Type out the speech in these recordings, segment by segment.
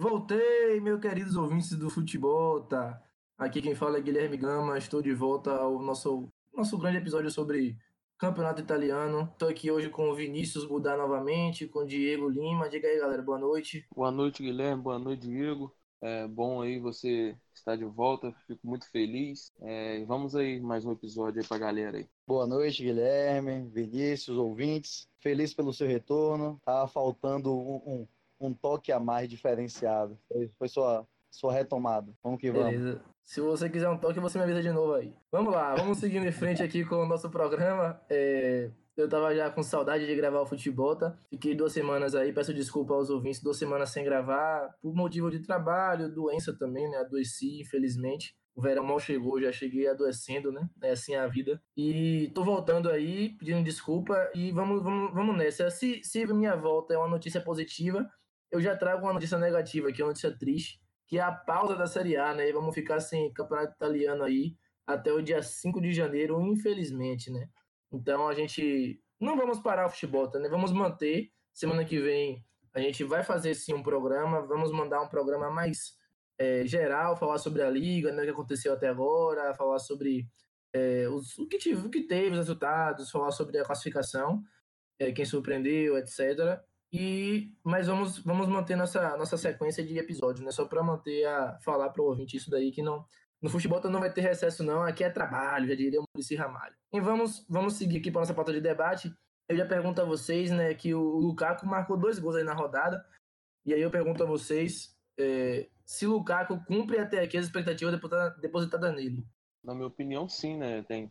Voltei, meus queridos ouvintes do futebol, tá? Aqui quem fala é Guilherme Gama, estou de volta ao nosso, nosso grande episódio sobre campeonato italiano. Estou aqui hoje com o Vinícius Budar novamente, com o Diego Lima. Diga aí, galera, boa noite. Boa noite, Guilherme, boa noite, Diego. É bom aí você estar de volta, fico muito feliz. É, vamos aí mais um episódio aí pra galera aí. Boa noite, Guilherme, Vinícius, ouvintes. Feliz pelo seu retorno. Tava faltando um, um, um toque a mais diferenciado. Foi, foi sua, sua retomada. Vamos que vamos. Beleza. Se você quiser um toque, você me avisa de novo aí. Vamos lá, vamos seguindo em frente aqui com o nosso programa. É, eu tava já com saudade de gravar o futebol, tá? Fiquei duas semanas aí, peço desculpa aos ouvintes, duas semanas sem gravar, por motivo de trabalho, doença também, né? Adoeci, infelizmente. O verão mal chegou, já cheguei adoecendo, né? É assim a vida. E tô voltando aí, pedindo desculpa e vamos, vamos, vamos nessa. Se, se minha volta é uma notícia positiva, eu já trago uma notícia negativa, é uma notícia triste que é a pausa da Série A, né? E vamos ficar sem campeonato italiano aí até o dia 5 de janeiro, infelizmente, né? Então a gente não vamos parar o futebol, tá, né? Vamos manter. Semana que vem a gente vai fazer sim um programa, vamos mandar um programa mais é, geral, falar sobre a liga, né, o que aconteceu até agora, falar sobre é, os, o, que tive, o que teve, os resultados, falar sobre a classificação, é, quem surpreendeu, etc. E, mas vamos, vamos manter nossa, nossa sequência de episódios, né? Só para manter a falar para o ouvinte isso daí que não no futebol não vai ter recesso não, aqui é trabalho, já diria o Muricy Ramalho. E vamos vamos seguir aqui para nossa pauta de debate. Eu já pergunto a vocês, né, que o Lukaku marcou dois gols aí na rodada. E aí eu pergunto a vocês é, se o Lukaku cumpre até aqui as expectativas depositadas nele. Na minha opinião, sim, né? Tem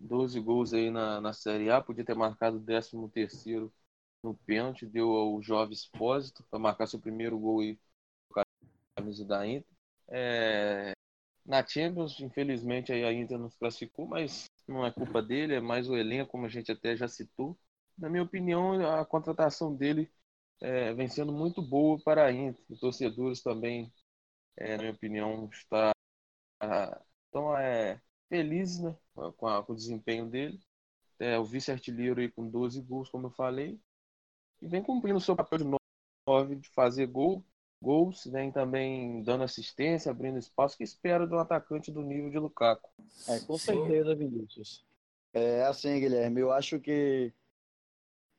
12 gols aí na, na Série A, podia ter marcado o 13 terceiro no pênalti, deu ao Jovem Expósito para marcar seu primeiro gol a camisa da Inter. É, na Champions, infelizmente, a Inter não se classificou, mas não é culpa dele, é mais o elenco, como a gente até já citou. Na minha opinião, a contratação dele é, vem sendo muito boa para a Inter. Os torcedores também, é, na minha opinião, está, estão é, felizes né, com, com o desempenho dele. É, o vice-artilheiro aí com 12 gols, como eu falei e vem cumprindo o seu papel de nove, de fazer gol, gols, vem também dando assistência, abrindo espaço, que espera do atacante do nível de Lukaku. É, com certeza, Vinícius. É assim, Guilherme, eu acho que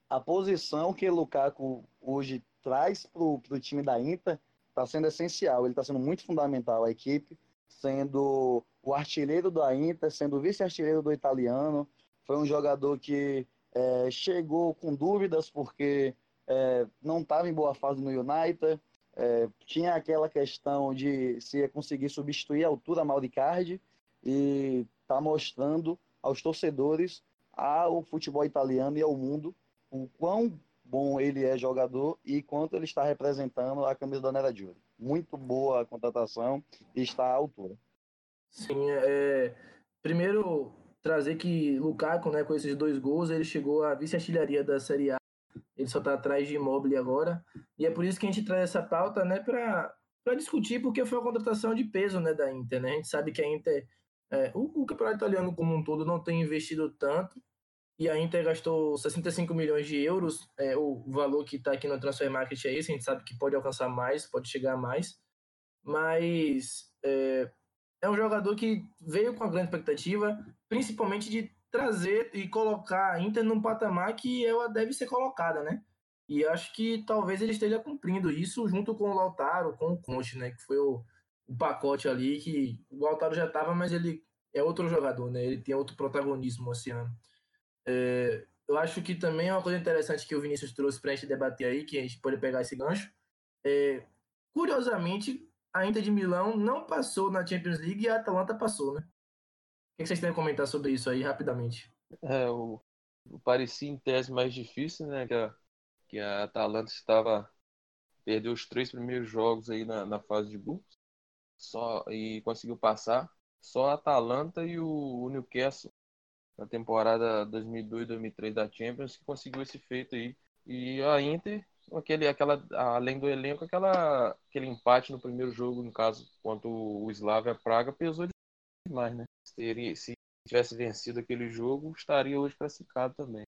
a posição que Lukaku hoje traz para o time da Inter está sendo essencial, ele está sendo muito fundamental à equipe, sendo o artilheiro da Inter, sendo o vice-artilheiro do italiano, foi um jogador que é, chegou com dúvidas porque é, não estava em boa fase no United, é, tinha aquela questão de se ia conseguir substituir a altura Mauricardi e está mostrando aos torcedores ao futebol italiano e ao mundo o quão bom ele é jogador e quanto ele está representando a camisa da Nerazzurri. Muito boa a contratação e está à altura. Sim, é, primeiro trazer que Lukaku, né, com esses dois gols, ele chegou à vice-artilharia da Série A. Ele só está atrás de Immobile agora. E é por isso que a gente traz essa pauta, né, para discutir, porque foi uma contratação de peso, né, da Inter, né? A gente sabe que a Inter, é, o, o campeonato italiano como um todo não tem investido tanto. E a Inter gastou 65 milhões de euros, é, o valor que está aqui no Transfer Market é esse, a gente sabe que pode alcançar mais, pode chegar a mais, mas é, é um jogador que veio com a grande expectativa, principalmente de trazer e colocar a Inter num patamar que ela deve ser colocada, né? E acho que talvez ele esteja cumprindo isso junto com o Lautaro, com o Conte, né? Que foi o, o pacote ali que o Lautaro já estava, mas ele é outro jogador, né? Ele tem outro protagonismo esse ano. É, eu acho que também é uma coisa interessante que o Vinícius trouxe para a gente debater aí, que a gente pode pegar esse gancho. É, curiosamente, a Inter de Milão não passou na Champions League e a Atalanta passou, né? O que vocês têm a comentar sobre isso aí, rapidamente? É, o, o parecia em tese mais difícil, né? Que a, que a Atalanta estava. Perdeu os três primeiros jogos aí na, na fase de grupos só e conseguiu passar. Só a Atalanta e o, o Newcastle na temporada 2002-2003 da Champions que conseguiu esse feito aí. E a Inter aquele, aquela, além do elenco, aquela, aquele empate no primeiro jogo, no caso, contra o Slavia Praga, pesou demais, né? Se, se tivesse vencido aquele jogo, estaria hoje classificado também.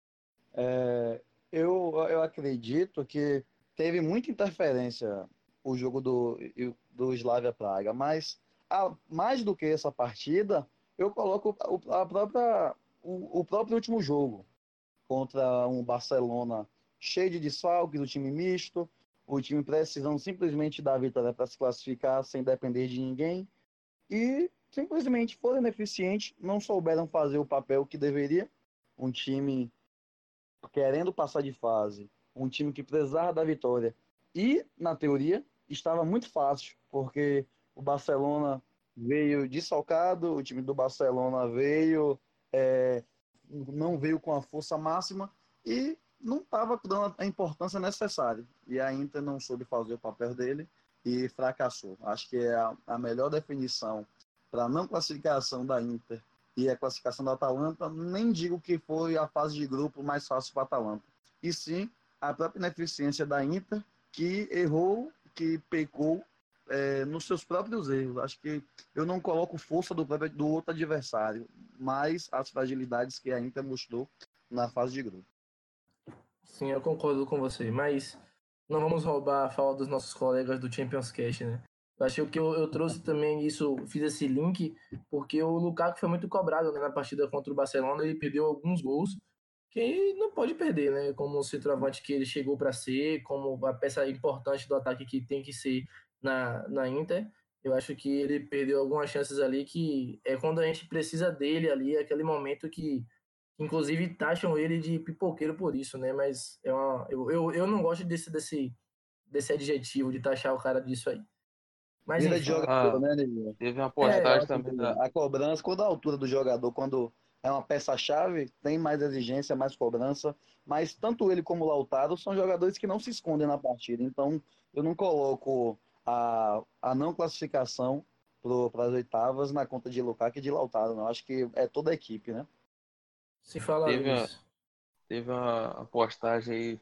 É, eu, eu acredito que teve muita interferência o jogo do, do Slavia Praga, mas a, mais do que essa partida, eu coloco a própria, o, o próprio último jogo contra um Barcelona cheio de desfalques, o time misto, o time precisando simplesmente da vitória para se classificar sem depender de ninguém. E simplesmente foram ineficientes, não souberam fazer o papel que deveria. Um time querendo passar de fase, um time que precisava da vitória. E, na teoria, estava muito fácil, porque o Barcelona veio desfalcado, o time do Barcelona veio, é, não veio com a força máxima e não estava dando a importância necessária. E a Inter não soube fazer o papel dele e fracassou. Acho que é a, a melhor definição para não classificação da Inter e a classificação da Atalanta, nem digo que foi a fase de grupo mais fácil para a Atalanta. E sim a própria ineficiência da Inter, que errou, que pecou é, nos seus próprios erros. Acho que eu não coloco força do, do outro adversário, mas as fragilidades que a Inter mostrou na fase de grupo. Sim, eu concordo com você, mas não vamos roubar a fala dos nossos colegas do Champions Cash, né? Eu acho que eu, eu trouxe também isso, fiz esse link, porque o Lukaku foi muito cobrado né, na partida contra o Barcelona, ele perdeu alguns gols que não pode perder, né? Como o centroavante que ele chegou para ser, como a peça importante do ataque que tem que ser na, na Inter. Eu acho que ele perdeu algumas chances ali que é quando a gente precisa dele ali, aquele momento que inclusive taxam ele de pipoqueiro por isso, né? Mas é uma, eu, eu, eu não gosto desse, desse, desse adjetivo de taxar o cara disso aí. Mas enfim, de jogador, ah, né, Neguinho? Teve uma postagem é, também da... A cobrança, quando a altura do jogador, quando é uma peça-chave, tem mais exigência, mais cobrança. Mas tanto ele como o Lautaro são jogadores que não se escondem na partida. Então, eu não coloco a, a não classificação para as oitavas na conta de Lukaku e de Lautaro. Não. Acho que é toda a equipe, né? Se fala teve isso. teve uma postagem aí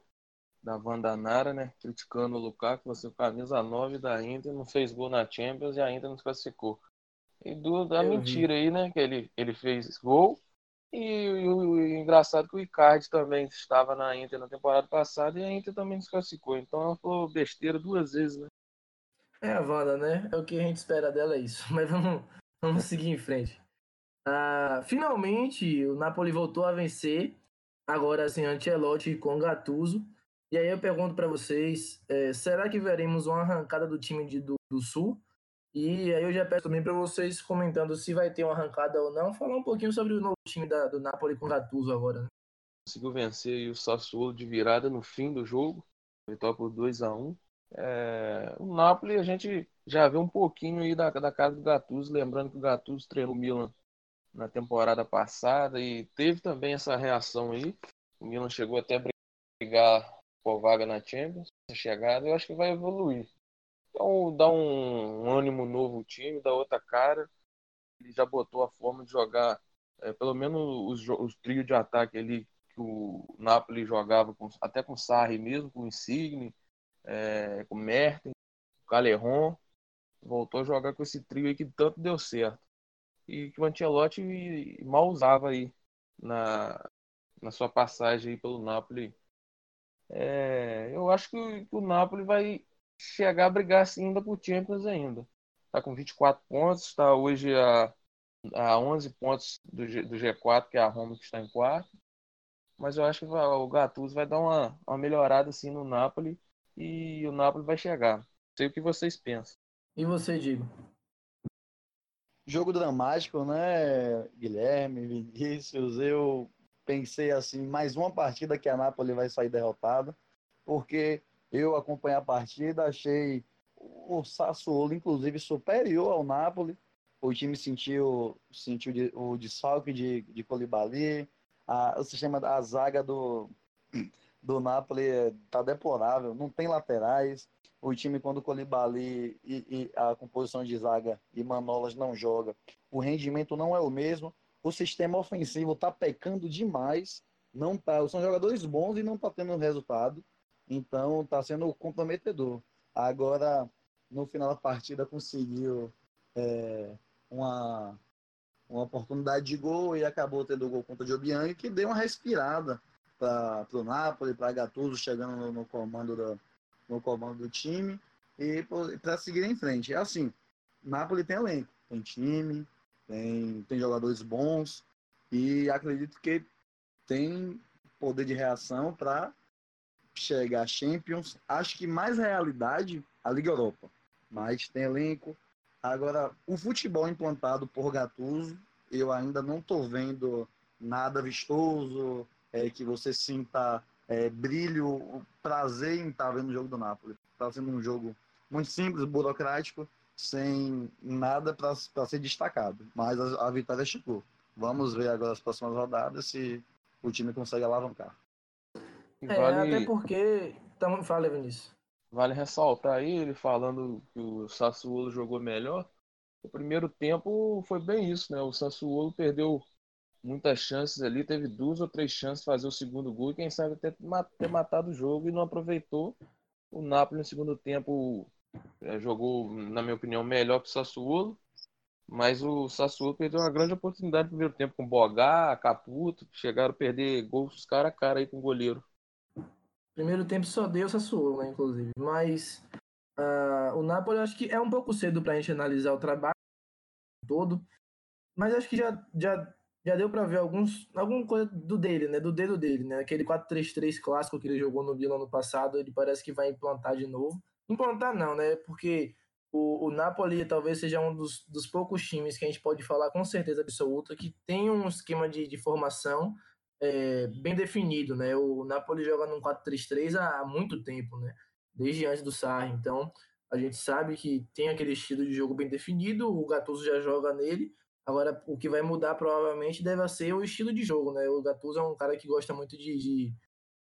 da Wanda Nara, né? Criticando o Lukaku, você camisa 9 da Inter, não fez gol na Champions e a Inter não se classificou. E do, da Eu mentira vi. aí, né? Que ele, ele fez gol. E, e, o, e, engraçado é que o Icardi também estava na Inter na temporada passada e a Inter também se classificou. Então ela falou besteira duas vezes, né? É a Wanda, né? É o que a gente espera dela, é isso. Mas vamos, vamos seguir em frente. Ah, finalmente, o Napoli voltou a vencer. Agora, assim, Ancelotti com Gattuso. E aí eu pergunto para vocês, é, será que veremos uma arrancada do time de, do, do Sul? E aí eu já peço também para vocês comentando se vai ter uma arrancada ou não, falar um pouquinho sobre o novo time da, do Napoli com Gattuso agora. Né? Conseguiu vencer o Sassuolo de virada no fim do jogo, vitória por 2 a 1 é, O Napoli a gente já vê um pouquinho aí da, da casa do Gattuso, lembrando que o Gattuso treinou o Milan na temporada passada e teve também essa reação aí. O Milan chegou até a brigar por vaga na Champions, chegada, eu acho que vai evoluir. Então dá um, um ânimo novo ao time, dá outra cara. Ele já botou a forma de jogar, é, pelo menos os, os de ataque ali que o Napoli jogava com, até com Sarri mesmo, com Insigne, é, com Mertens, com Calerron. Voltou a jogar com esse trio aí que tanto deu certo. E que o Ancelotti mal usava aí na, na sua passagem aí pelo Napoli é, eu acho que, o Napoli vai chegar a brigar assim, ainda por Champions ainda. Está com 24 pontos, está hoje a, a 11 pontos do, G, do G4, que é a Roma que está em quarto. Mas eu acho que vai, o Gattuso vai dar uma, uma melhorada assim no Napoli e o Napoli vai chegar. Sei o que vocês pensam. E você, Digo? Jogo dramático, né, Guilherme, Vinícius? Eu pensei assim, mais uma partida que a Napoli vai sair derrotada, porque eu acompanhei a partida, achei o Sassuolo, inclusive, superior ao Napoli. O time sentiu, sentiu o desfalque de, de Colibali, a, o sistema da zaga do, do Napoli está deplorável, não tem laterais. O time, quando o Colibali e, e, a composição de zaga e Manolas não joga, o rendimento não é o mesmo o sistema ofensivo está pecando demais. Não tá, são jogadores bons e não está tendo resultado. Então está sendo comprometedor. Agora, no final da partida, conseguiu é, uma, uma oportunidade de gol e acabou tendo o gol contra o Jobiang, que deu uma respirada para o Napoli, para Gattuso chegando no, no, comando da, no comando do time. e para seguir em frente. É assim, Napoli tem elenco, tem time, tem, tem jogadores bons e acredito que tem poder de reação para chegar a Champions. Acho que mais realidade a Liga Europa, mas tem elenco. Agora, o futebol implantado por Gattuso, eu ainda não estou vendo nada vistoso, é, que você sinta é, brilho, prazer em estar vendo o jogo do Napoli. Está sendo um jogo muito simples, burocrático, sem nada para ser destacado. Mas a, a vitória chegou. Vamos ver agora as próximas rodadas se o time consegue alavancar. É, vale... até porque. Então, fala, Vinícius. Vale ressaltar aí, ele falando que o Sassuolo jogou melhor. O primeiro tempo foi bem isso, né? O Sassuolo perdeu muitas chances ali, teve duas ou três chances de fazer o segundo gol e quem sabe até ter matado o jogo e não aproveitou. O Napoli no segundo tempo é, jogou, na minha opinião, melhor que o Sassuolo, mas o Sassuolo perdeu uma grande oportunidade no primeiro tempo com Bogá, Caputo, chegaram a perder gols cara a cara aí com o goleiro. Primeiro tempo só deu Sassuolo, né, inclusive. Mas uh, o Napoli acho que é um pouco cedo para a gente analisar o trabalho todo, mas acho que já, já já deu para ver alguns, alguma coisa do dele, né? Do dedo dele, né? Aquele 4-3-3 clássico que ele jogou no Milan ano passado, ele parece que vai implantar de novo. Implantar não, né? Porque o, o Napoli talvez seja um dos, dos poucos times que a gente pode falar com certeza absoluta que tem um esquema de, de formação é, bem definido, né? O Napoli joga num 4-3-3 há, há muito tempo, né? Desde antes do Sarri. Então, a gente sabe que tem aquele estilo de jogo bem definido, o Gattuso já joga nele, Agora, o que vai mudar provavelmente deve ser o estilo de jogo, né? O Gattuso é um cara que gosta muito de, de,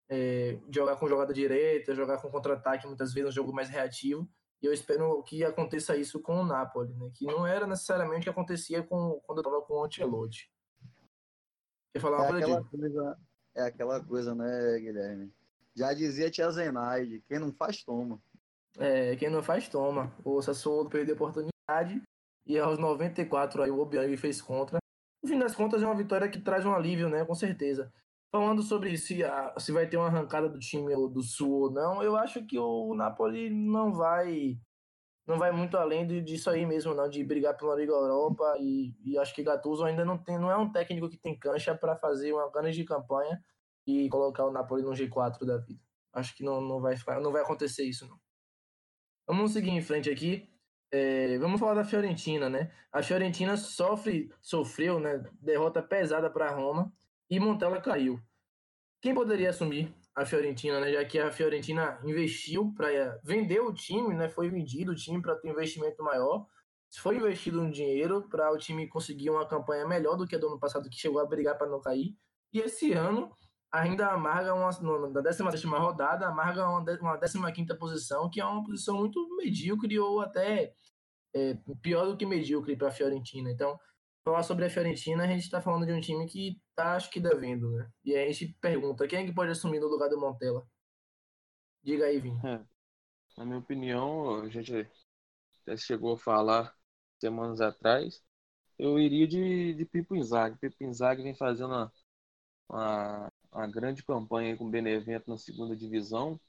é, jogar com jogada direita, jogar com contra-ataque, muitas vezes um jogo mais reativo. E eu espero que aconteça isso com o Napoli, né? Que não era necessariamente o que acontecia com, quando eu estava com o Ancelotti. Quer falar uma é coisa, aquela coisa É aquela coisa, né, Guilherme? Já dizia Tia Zenaide, quem não faz, toma. É, quem não faz, toma. O Sassuolo perdeu a oportunidade e aos 94 aí o Obiang fez contra. No fim das contas é uma vitória que traz um alívio, né? Com certeza. Falando sobre se, a, se vai ter uma arrancada do time do Sul ou não, eu acho que o Napoli não vai não vai muito além disso aí mesmo, não, de brigar pela Liga Europa e, e acho que Gattuso ainda não tem, não é um técnico que tem cancha para fazer uma grande campanha e colocar o Napoli no G4 da vida. Acho que não, não vai não vai acontecer isso não. Vamos seguir em frente aqui. É, vamos falar da Fiorentina, né? A Fiorentina sofre, sofreu, né? Derrota pesada para Roma e Montella caiu. Quem poderia assumir a Fiorentina, né? Já que a Fiorentina investiu para vender o time, né? Foi vendido o time para ter um investimento maior. Foi investido um dinheiro para o time conseguir uma campanha melhor do que a do ano passado, que chegou a brigar para não cair. E esse ano ainda amarga uma, na 16 rodada, amarga uma, uma 15 posição, que é uma posição muito medíocre ou até é, pior do que medíocre para a Fiorentina. Então, falar sobre a Fiorentina, a gente está falando de um time que está, acho que, devendo, né? E aí a gente pergunta, quem é que pode assumir no lugar do Montella? Diga aí, Vini. É, na minha opinião, a gente até chegou a falar semanas atrás, eu iria de, de Pipo Inzaghi. Pipo Inzaghi vem fazendo uma, uma, uma grande campanha com o Benevento na segunda divisão.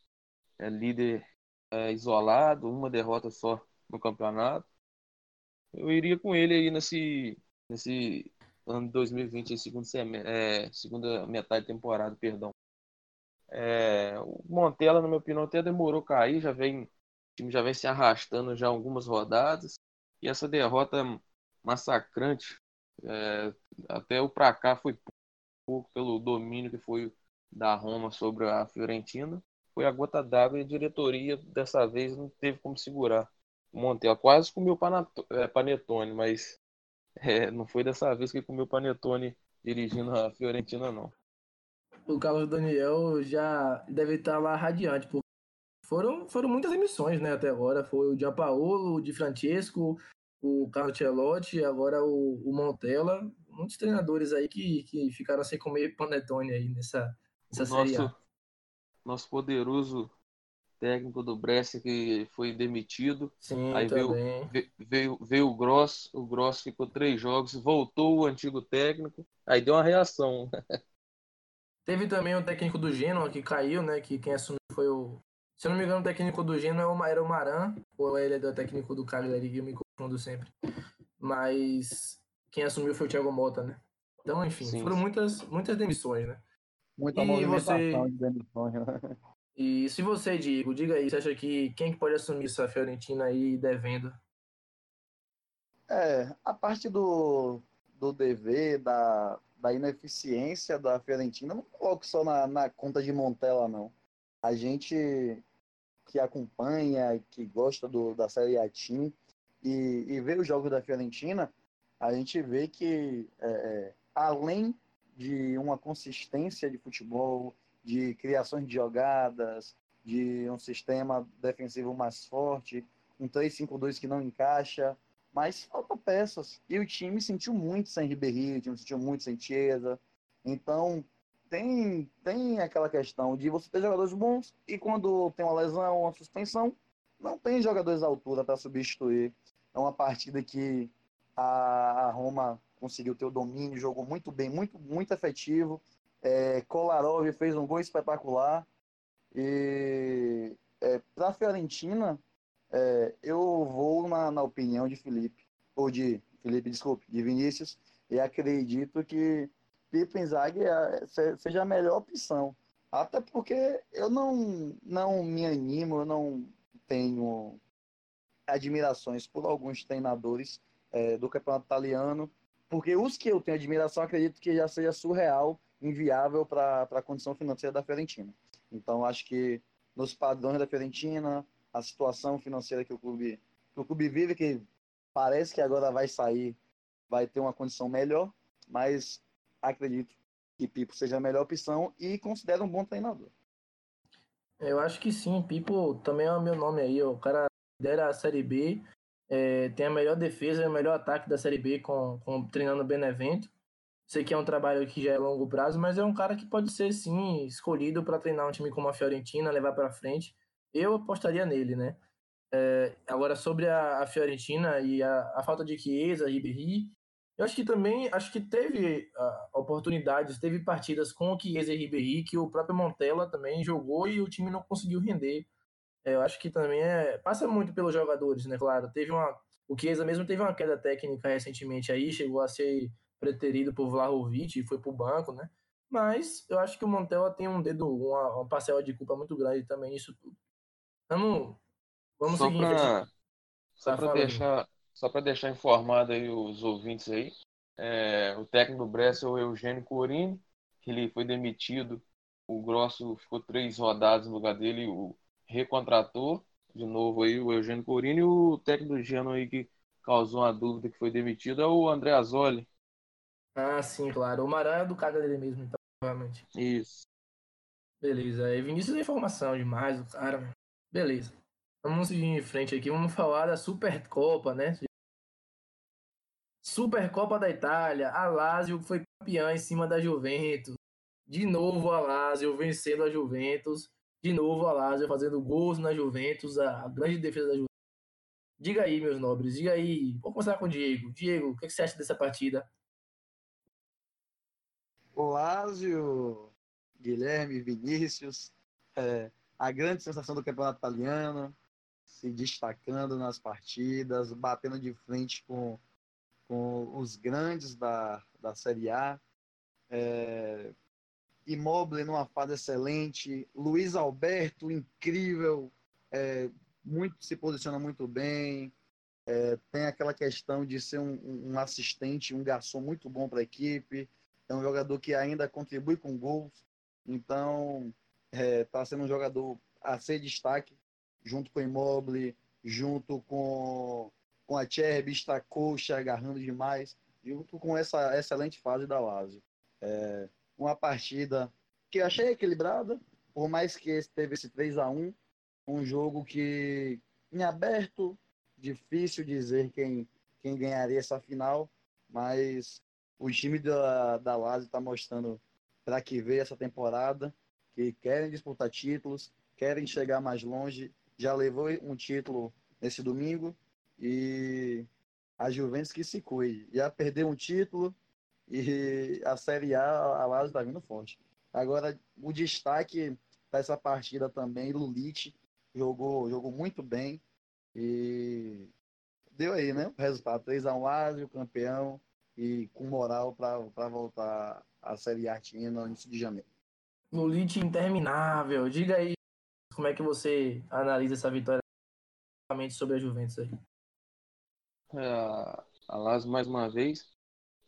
É líder é, isolado, uma derrota só no campeonato eu iria com ele aí nesse, nesse ano de 2020, segundo é, segunda metade de temporada, perdão. É, o Montella, na minha opinião, até demorou cair, já vem, o time já vem se arrastando já algumas rodadas. E essa derrota massacrante, é, até o pra cá foi pouco pelo domínio que foi da Roma sobre a Fiorentina. Foi a gota d'água e a diretoria dessa vez não teve como segurar. Montella quase comeu é, panetone, mas é, não foi dessa vez que comeu panetone dirigindo a Fiorentina, não. O Carlos Daniel já deve estar lá radiante, porque foram, foram muitas emissões né, até agora. Foi o Giampaolo, o Di Francesco, o Carlos Celotti, agora o, o Montella. Muitos treinadores aí que, que ficaram sem comer panetone aí nessa, nessa série nosso, Nosso poderoso técnico do Brescia que foi demitido. Sim, aí veio, veio, veio, o Gross, o Gross ficou três jogos, voltou o antigo técnico, aí deu uma reação. Teve também o técnico do Genoa que caiu, né? Que quem assumiu foi o. Se eu não me engano, o técnico do Genoa era o Maran. ou ele é do técnico do Cagliari, que eu me confundo sempre. Mas quem assumiu foi o Thiago Mota, né? Então, enfim, Sim. foram muitas, muitas demissões, né? Muita e você... de demissões, né? E se você, Diego, diga aí, você acha que quem que pode assumir essa Fiorentina aí devendo? É, a parte do, do dever, da, da ineficiência da Fiorentina, não coloco só na, na conta de Montella, não. A gente que acompanha, que gosta do, da Série A Team e, e vê os jogos da Fiorentina, a gente vê que, é, é além de uma consistência de futebol, de criações de jogadas, de um sistema defensivo mais forte, um 3-5-2 que não encaixa, mas falta peças. E o time sentiu muito sem Ribéry, o time sentiu muito sem Chiesa. Então, tem, tem aquela questão de você ter jogadores bons e quando tem uma lesão, uma suspensão, não tem jogadores à altura para substituir. É uma partida que a, Roma conseguiu ter o domínio, jogou muito bem, muito, muito efetivo. É, Kolarov fez um gol espetacular. E é, para a Fiorentina, é, eu vou na, na opinião de Felipe, ou de Felipe, desculpe, de Vinícius, e acredito que Pipo Inzaghi é, seja a melhor opção. Até porque eu não, não me animo, eu não tenho admirações por alguns treinadores é, do campeonato italiano, porque os que eu tenho admiração acredito que já seja surreal, inviável para a condição financeira da Fiorentina. Então acho que nos padrões da Fiorentina, a situação financeira que o clube que o clube vive, que parece que agora vai sair, vai ter uma condição melhor, mas acredito que Pipo seja a melhor opção e considero um bom treinador. Eu acho que sim, Pipo também é o meu nome aí, o cara lidera a Série B, é, tem a melhor defesa e o melhor ataque da Série B com, com treinando o Benevento. Sei que é um trabalho que já é longo prazo, mas é um cara que pode ser sim escolhido para treinar um time como a Fiorentina, levar para frente. Eu apostaria nele, né? É, agora sobre a, a, Fiorentina e a, a falta de Chiesa, Ribéry, eu acho que também acho que teve uh, oportunidades, teve partidas com o Chiesa e Ribéry que o próprio Montella também jogou e o time não conseguiu render. É, eu acho que também é, passa muito pelos jogadores, né? Claro, teve uma o Chiesa mesmo teve uma queda técnica recentemente aí, chegou a ser preterido por Vlahovic e foi pro banco, né? Mas eu acho que o Montella tem um dedo, uma, uma parcela de culpa muito grande também nisso tudo. Vamos, vamos só seguir. Pra, só para deixar, só para deixar informado aí os ouvintes aí, é, o técnico do Brescia é o Eugênio Corini, que ele foi demitido. O Grosso ficou três rodadas no lugar dele, o recontratou de novo aí o Eugênio Corini e o técnico do Genoa aí que causou uma dúvida que foi demitido é o André Azoli. Ah, sim, claro. O Maran é do cara dele mesmo, então, provavelmente. Isso. Beleza. E Vinícius é informação demais, o cara. Beleza. Vamos seguir em frente aqui. Vamos falar da Supercopa, né? Supercopa da Itália. A Lazio foi campeã em cima da Juventus. De novo a Lazio vencendo a Juventus. De novo a Lazio fazendo gols na Juventus. A grande defesa da Juventus. Diga aí, meus nobres. Diga aí. Vou começar com o Diego. Diego, o que você acha dessa partida? O Lazio, Guilherme, Vinícius, é, a grande sensação do campeonato italiano, se destacando nas partidas, batendo de frente com, com os grandes da, da Série A. É, Immobile numa fase excelente, Luiz Alberto incrível, é, muito se posiciona muito bem, é, tem aquela questão de ser um, um assistente, um garçom muito bom para a equipe, é um jogador que ainda contribui com gols, então está é, tá sendo um jogador a ser destaque, junto com o Immobile, junto com, com a Cherby, está coxa, agarrando demais, junto com essa excelente fase da Lazio. É, uma partida que eu achei equilibrada, por mais que teve esse 3 a 1 um jogo que em aberto, difícil dizer quem, quem ganharia essa final, mas o time da, da Lazio está mostrando para que veio essa temporada, que querem disputar títulos, querem chegar mais longe. Já levou um título nesse domingo e a Juventus que se cuide. Já perdeu um título e a Série A, a Lazio está vindo forte. Agora, o destaque dessa partida também, Lulic jogou, jogou muito bem. E deu aí, né? O resultado 3x1 Lazio, campeão e com moral para voltar à Série A no início de janeiro. Lulite interminável. Diga aí como é que você analisa essa vitória sobre a Juventus aí. É, a Lazio mais uma vez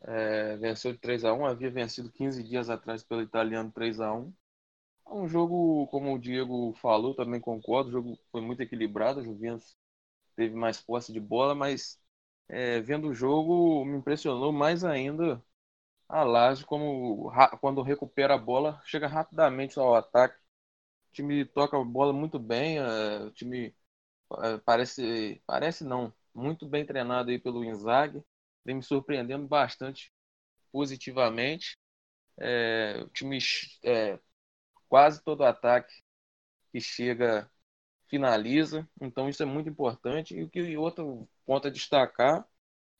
é, venceu de 3 a 1 havia vencido 15 dias atrás pelo italiano 3 a 1 é um jogo, como o Diego falou, também concordo, o jogo foi muito equilibrado, a Juventus teve mais posse de bola, mas é, vendo o jogo me impressionou mais ainda a Lazio como quando recupera a bola, chega rapidamente ao ataque. O time toca a bola muito bem, é, o time é, parece, parece não, muito bem treinado aí pelo Inzaghi, vem me surpreendendo bastante positivamente. É, o time é, quase todo ataque que chega finaliza, então isso é muito importante. E o que outro ponto a destacar,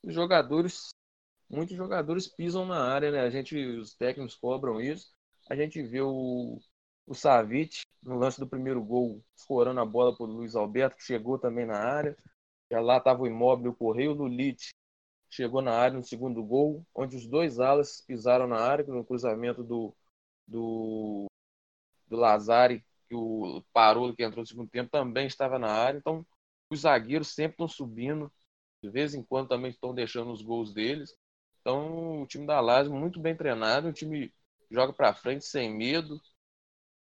os jogadores, muitos jogadores pisam na área, né? A gente, os técnicos cobram isso. A gente vê o, o Savic no lance do primeiro gol, escorando a bola para o Luiz Alberto, que chegou também na área. Já lá estava o Imóvel, o Correio, o Lulite chegou na área no segundo gol, onde os dois alas pisaram na área, no cruzamento do, do, do Lazari, que o Parolo, que entrou no segundo tempo, também estava na área. Então, os zagueiros sempre estão subindo, de vez em quando também estão deixando os gols deles. Então, o time da Lazio muito bem treinado, o time joga para frente sem medo,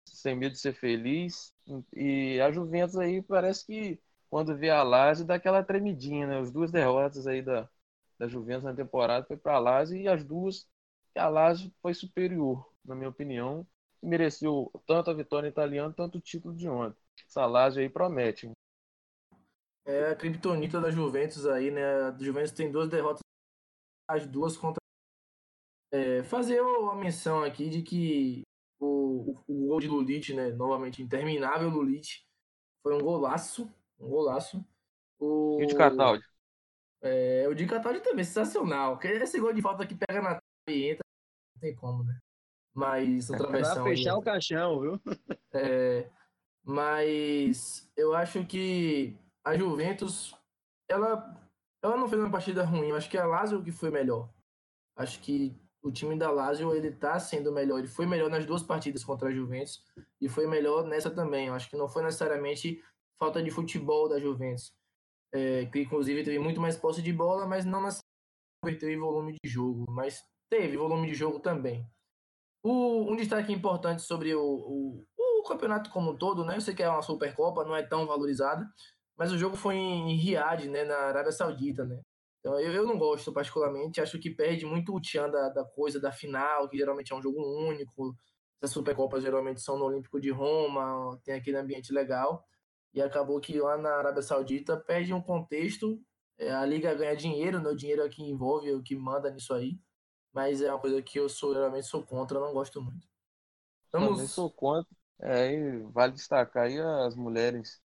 sem medo de ser feliz. E a Juventus aí parece que quando vê a Lazio dá aquela tremidinha, né? As duas derrotas aí da, da Juventus na temporada foi para a Lazio e as duas a Lazio foi superior, na minha opinião, e mereceu tanto a vitória italiana, tanto o título de ontem. Essa Lazio aí promete. É a criptonita da Juventus aí, né? A Juventus tem duas derrotas, as duas contra. É, fazer a menção aqui de que o, o, o gol de Lulite, né? Novamente, interminável Lulite. Foi um golaço. Um golaço. O... E de Cataldi? É, o de Cataldi também, sensacional. Esse gol de falta que pega na e entra, não tem como, né? Mas o travessão. Vai fechar aí, o caixão, viu? É, mas eu acho que a Juventus, ela, ela não fez uma partida ruim. Eu acho que a Lazio que foi melhor. Acho que o time da Lazio ele tá sendo melhor. Ele foi melhor nas duas partidas contra a Juventus e foi melhor nessa também. Eu acho que não foi necessariamente falta de futebol da Juventus, é, que inclusive teve muito mais posse de bola, mas não necessariamente em volume de jogo, mas teve volume de jogo também. O, um destaque importante sobre o, o, o, campeonato como um todo, né? Eu sei que é uma Supercopa, não é tão valorizada, mas o jogo foi em Riad, né, na Arábia Saudita, né? Então eu, eu não gosto particularmente, acho que perde muito o tchan da, da coisa da final, que geralmente é um jogo único. As Supercopas geralmente são no Olímpico de Roma, tem aquele ambiente legal e acabou que lá na Arábia Saudita perde um contexto. É, a liga ganha dinheiro, né? o dinheiro é que envolve, é o que manda nisso aí. Mas é uma coisa que eu sou, geralmente sou contra, não gosto muito. Vamos... Também sou contra. É, vale destacar aí as mulheres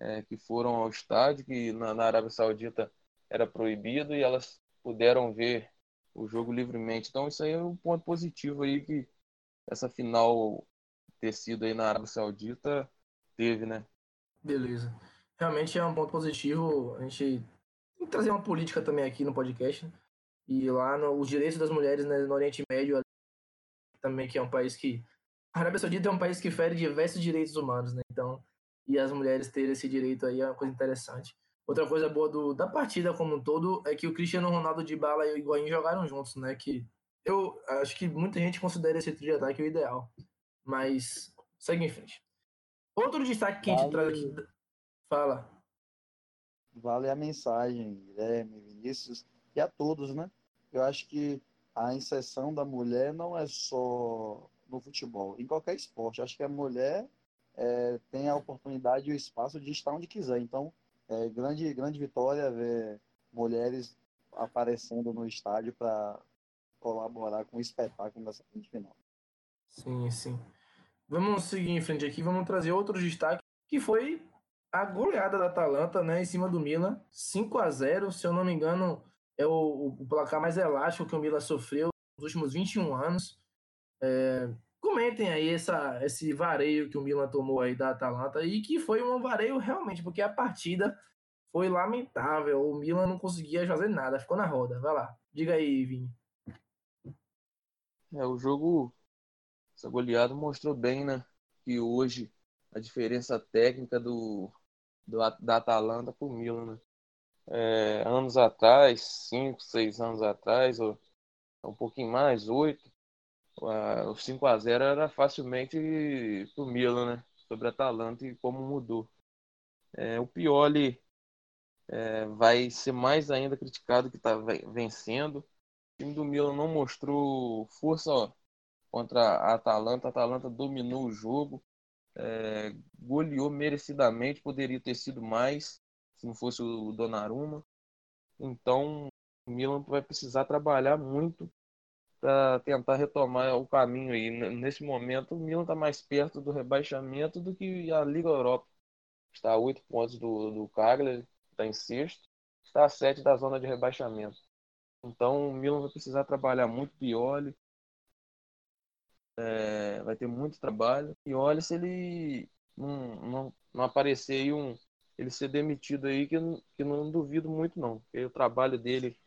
é, que foram ao estádio, que na, na Arábia Saudita era proibido e elas puderam ver o jogo livremente. Então isso aí é um ponto positivo aí que essa final ter sido aí na Arábia Saudita teve, né? Beleza. Realmente é um ponto positivo. A gente tem que trazer uma política também aqui no podcast. Né? E lá no, os direitos das mulheres né, no Oriente Médio, também que é um país que. A Arábia Saudita é um país que fere diversos direitos humanos, né? Então, e as mulheres terem esse direito aí é uma coisa interessante. Outra coisa boa do, da partida como um todo é que o Cristiano Ronaldo de Bala e o Higuaín jogaram juntos, né? Que eu acho que muita gente considera esse trio de ataque o ideal. Mas segue em frente. Outro destaque que vale, a gente traz aqui. Fala. Vale a mensagem, Guilherme, Vinícius e a todos, né? Eu acho que a inserção da mulher não é só no futebol, em qualquer esporte. Eu acho que a mulher é, tem a oportunidade e o espaço de estar onde quiser. Então, é grande, grande vitória ver mulheres aparecendo no estádio para colaborar com o espetáculo nessa final. Sim, sim. Vamos seguir em frente aqui, vamos trazer outros destaques, que foi a goleada da Atalanta, né, em cima do Milan, 5 a 0 se eu não me engano, é o, o placar mais elástico que o Milan sofreu nos últimos 21 anos. É, comentem aí essa, esse vareio que o Milan tomou aí da Atalanta e que foi um vareio realmente, porque a partida foi lamentável. O Milan não conseguia fazer nada, ficou na roda. Vai lá. Diga aí, Vini. É, o jogo, essa goleada mostrou bem, né? Que hoje a diferença técnica do, do da Atalanta pro Milan, né? É, anos atrás, cinco, seis anos atrás, ou um pouquinho mais, oito, o 5 a 0 era facilmente pro Milan, né? Sobre a Atalanta e como mudou. É, o Pioli é, vai ser mais ainda criticado que está vencendo. O time do Milan não mostrou força ó, contra a Atalanta. A Atalanta dominou o jogo, é, goleou merecidamente, poderia ter sido mais se não fosse o Donnarumma. Então, o Milan vai precisar trabalhar muito para tentar retomar o caminho aí. Nesse momento, o Milan está mais perto do rebaixamento do que a Liga Europa. Está a oito pontos do, do Cagliari, está em sexto, está a sete da zona de rebaixamento. Então, o Milan vai precisar trabalhar muito Pioli, é, vai ter muito trabalho. E olha se ele não, não, não aparecer aí um ele ser demitido aí, que, que não duvido muito não. Porque o trabalho dele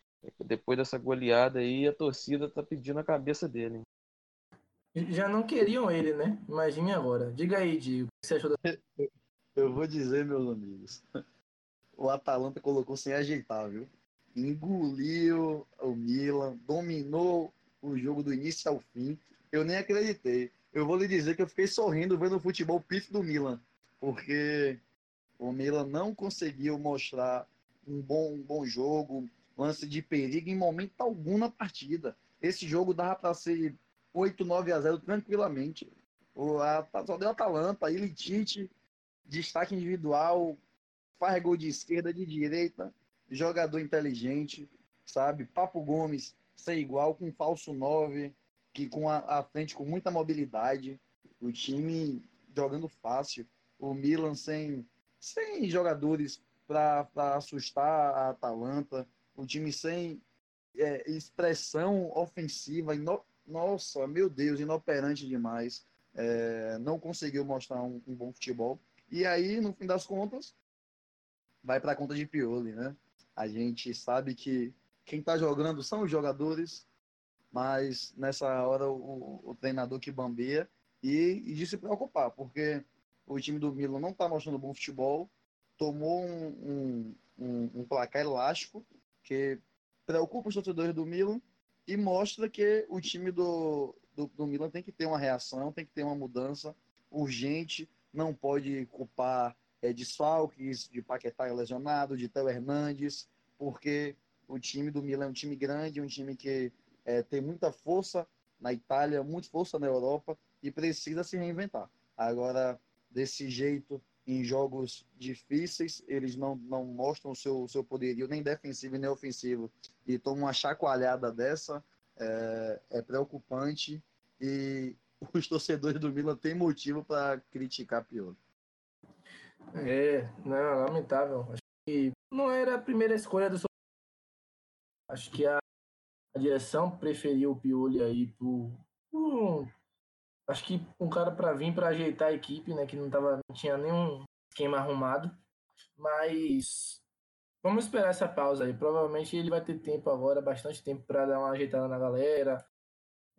depois dessa goleada aí, a torcida tá pedindo a cabeça dele. Já não queriam ele, né? Imagine agora. Diga aí, Diego, o que você achou da... Eu vou dizer, meus amigos. O Atalanta colocou sem ajeitar, viu? Engoliu o Milan, dominou o jogo do início ao fim. Eu nem acreditei. Eu vou lhe dizer que eu fiquei sorrindo vendo o futebol pif do Milan, porque o Milan não conseguiu mostrar um bom, um bom jogo, lance de perigo em momento algum na partida. Esse jogo dava para ser 8, 9 a 0 tranquilamente. O, a, só deu Atalanta, Ilitite, destaque individual, faz gol de esquerda, de direita, jogador inteligente, sabe? Papo Gomes ser igual com falso 9, que com a, a frente com muita mobilidade. O time jogando fácil. O Milan sem, sem jogadores para assustar a Atalanta um time sem é, expressão ofensiva, ino... nossa, meu Deus, inoperante demais. É, não conseguiu mostrar um, um, bom futebol. E aí, no fim das contas, vai para a conta de Pioli, né? A gente sabe que quem está jogando são os jogadores, mas nessa hora o, o treinador que bambeia e, e de se preocupar, porque o time do Milan não está mostrando bom futebol, tomou um, um, um placar elástico que preocupa os torcedores do Milan e mostra que o time do, do, do, Milan tem que ter uma reação, tem que ter uma mudança urgente, não pode culpar é, desfalques, de Paquetá lesionado, de Theo Hernandes, porque o time do Milan é um time grande, um time que é, tem muita força na Itália, muita força na Europa e precisa se reinventar. Agora, desse jeito, em jogos difíceis, eles não, não mostram o seu, seu poderio nem defensivo nem ofensivo e tomam uma chacoalhada dessa, é, é preocupante e os torcedores do Milan têm motivo para criticar pior. É, não, lamentável. Acho que não era a primeira escolha do Acho que a, a direção preferiu o Pioli aí por, por acho que um cara para vir para ajeitar a equipe, né, que não tava não tinha nenhum esquema arrumado, mas vamos esperar essa pausa aí. Provavelmente ele vai ter tempo agora, bastante tempo para dar uma ajeitada na galera,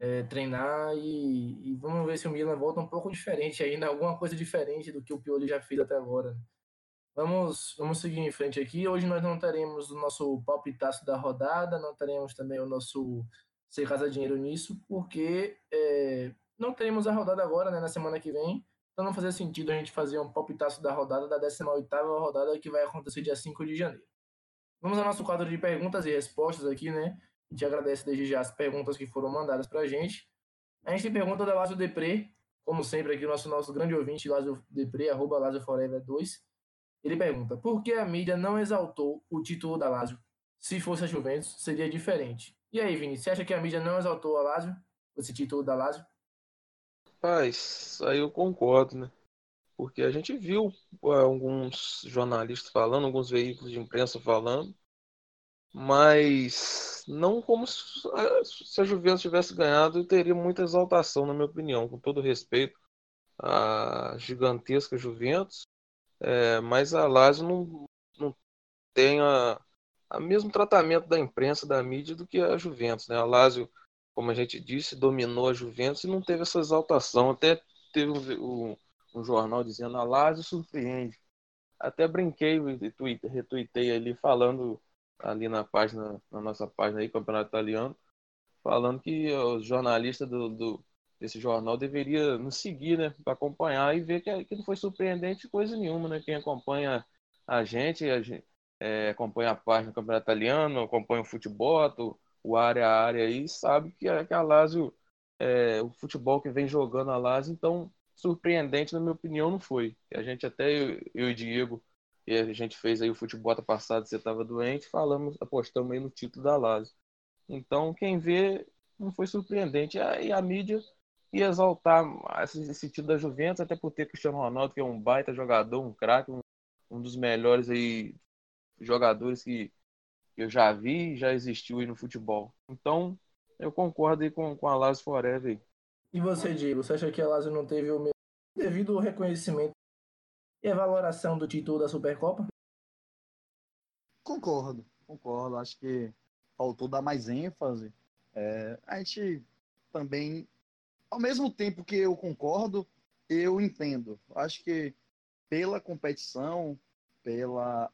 é, treinar e, e, vamos ver se o Milan volta um pouco diferente ainda, alguma coisa diferente do que o Pioli já fez até agora. Vamos, vamos seguir em frente aqui. Hoje nós não teremos o nosso palpitaço da rodada, não teremos também o nosso Ser Casa Dinheiro nisso, porque é, não teremos a rodada agora, né, na semana que vem. Então não fazia sentido a gente fazer um palpitaço da rodada da 18ª rodada que vai acontecer dia 5 de janeiro. Vamos ao nosso quadro de perguntas e respostas aqui, né? A gente agradece desde já as perguntas que foram mandadas pra gente. A gente tem pergunta da Lázio Depré, como sempre aqui, o nosso, nosso grande ouvinte, Lázio Depré, arroba Lázio Forever 2. Ele pergunta, por que a mídia não exaltou o título da Lázio? Se fosse a Juventus, seria diferente. E aí, Vini, você acha que a mídia não exaltou a Lázio, esse título da Lázio? Rapaz, aí eu concordo, né? Porque a gente viu alguns jornalistas falando, alguns veículos de imprensa falando, mas não como se a Juventus tivesse ganhado, teria muita exaltação, na minha opinião, com todo respeito à gigantesca Juventus, é, mas a Lazio não, não tem a, a mesmo tratamento da imprensa, da mídia, do que a Juventus. Né? A Lazio, como a gente disse, dominou a Juventus e não teve essa exaltação. Até teve um, um, um jornal dizendo a Lazio surpreende. Até brinquei e retuitei ali falando ali na página, na nossa página aí, Campeonato Italiano, falando que os jornalistas do, do desse jornal deveria nos seguir, né, para acompanhar e ver que, que não foi surpreendente coisa nenhuma, né? Quem acompanha a gente, a gente é, acompanha a página do Campeonato Italiano, acompanha o futebol, o área a área aí, sabe que a, que a Lazio, é, o futebol que vem jogando a Lazio, então surpreendente, na minha opinião, não foi. A gente até, eu, eu e Diego, e a gente fez aí o futebol passado, você estava doente, falamos, apostamos aí no título da Lazio. Então, quem vê, não foi surpreendente. E a, a mídia ia exaltar esse, título da Juventus, até por ter Cristiano Ronaldo, que é um baita jogador, um craque, um, um dos melhores aí jogadores que eu já vi e já existiu aí no futebol. Então, eu concordo aí com, com a Lazio Forever. E você, Diego, você acha que a Lazio não teve o mesmo devido ao reconhecimento e a valoração do título da Supercopa? Concordo, concordo. Acho que faltou dar mais ênfase. É, a gente também, ao mesmo tempo que eu concordo, eu entendo. Acho que pela competição, pela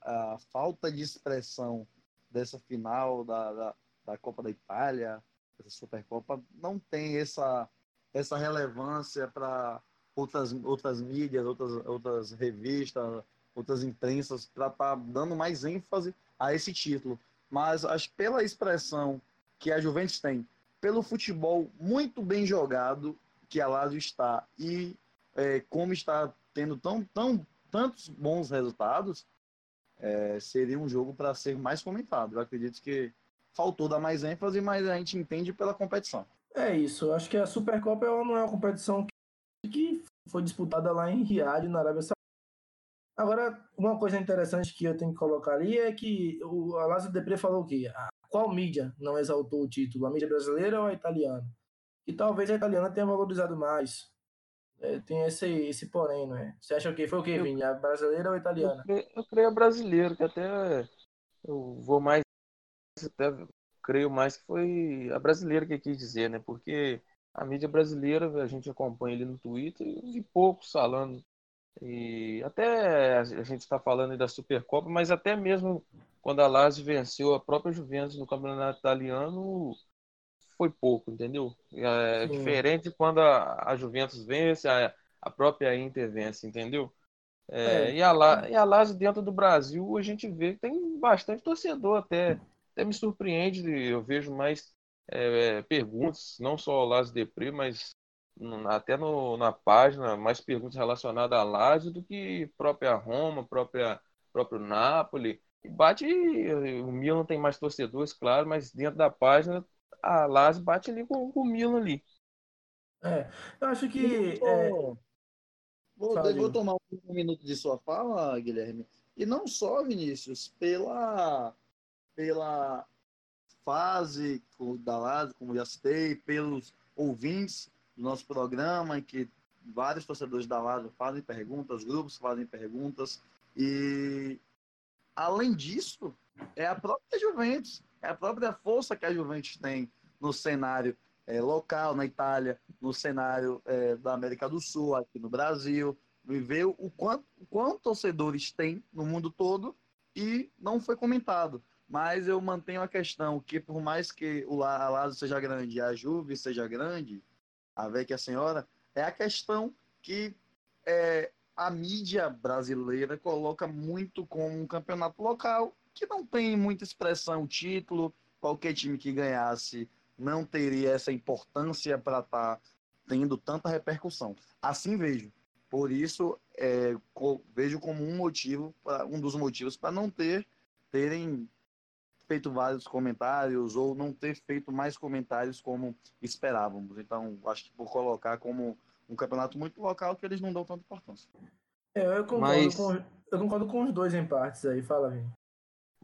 falta de expressão dessa final da, da, da, Copa da Itália, essa Supercopa, não tem essa, essa relevância para outras, outras mídias, outras, outras revistas, outras imprensas, para estar tá dando mais ênfase a esse título. Mas acho que pela expressão que a Juventus tem, pelo futebol muito bem jogado que a Lazio está e é, como está tendo tão, tão tantos bons resultados, é, seria um jogo para ser mais comentado. Eu acredito que faltou dar mais ênfase, mas a gente entende pela competição. É isso. Eu acho que a Supercopa não é uma competição que foi disputada lá em Riad, na Arábia Saudita. Agora, uma coisa interessante que eu tenho que colocar ali é que o Alásio Depre falou que a, qual mídia não exaltou o título, a mídia brasileira ou a italiana? E talvez a italiana tenha valorizado mais. É, tem esse, esse porém, não é? Você acha que foi o que, Vini? A brasileira ou a italiana? Eu creio, eu creio a brasileira, que até eu vou mais, até creio mais que foi a brasileira que quis dizer, né? Porque a mídia brasileira, a gente acompanha ele no Twitter e vi poucos falando. E até a gente está falando da Supercopa, mas até mesmo quando a Lazio venceu a própria Juventus no campeonato italiano, foi pouco, entendeu? É Sim. diferente quando a, a Juventus vence, a, a própria Inter vence, entendeu? É, é. E, a, e a Lazio dentro do Brasil, a gente vê que tem bastante torcedor até. Até me surpreende, eu vejo mais é, perguntas, não só o Lazio Depre, mas até no, na página, mais perguntas relacionadas à Lazio do que própria Roma, própria, próprio Napoli. E bate, o Milan tem mais torcedores, claro, mas dentro da página a Lazio bate ali com, com o Milan ali. É, eu acho que. É... Vou, vou tomar um minuto de sua fala, Guilherme. E não só, Vinícius, pela, pela fase da Lazio, como já citei, pelos ouvintes do nosso programa, em que vários torcedores da Lazio fazem perguntas, grupos fazem perguntas. E, além disso, é a própria Juventus é a própria força que a Juventus tem no cenário é, local, na Itália, no cenário é, da América do Sul, aqui no Brasil, viver o quanto, o quanto torcedores tem no mundo todo e não foi comentado. Mas eu mantenho a questão que, por mais que o Lázaro seja grande e a Juve seja grande, a ver que a senhora, é a questão que é, a mídia brasileira coloca muito como um campeonato local que não tem muita expressão, título, qualquer time que ganhasse não teria essa importância para estar tá tendo tanta repercussão. Assim vejo. Por isso, é, vejo como um motivo, um dos motivos para não ter terem feito vários comentários ou não ter feito mais comentários como esperávamos. Então, acho que por colocar como um campeonato muito local que eles não dão tanta importância. É, eu, concordo Mas... com, eu concordo com os dois em partes aí. Fala, Vini.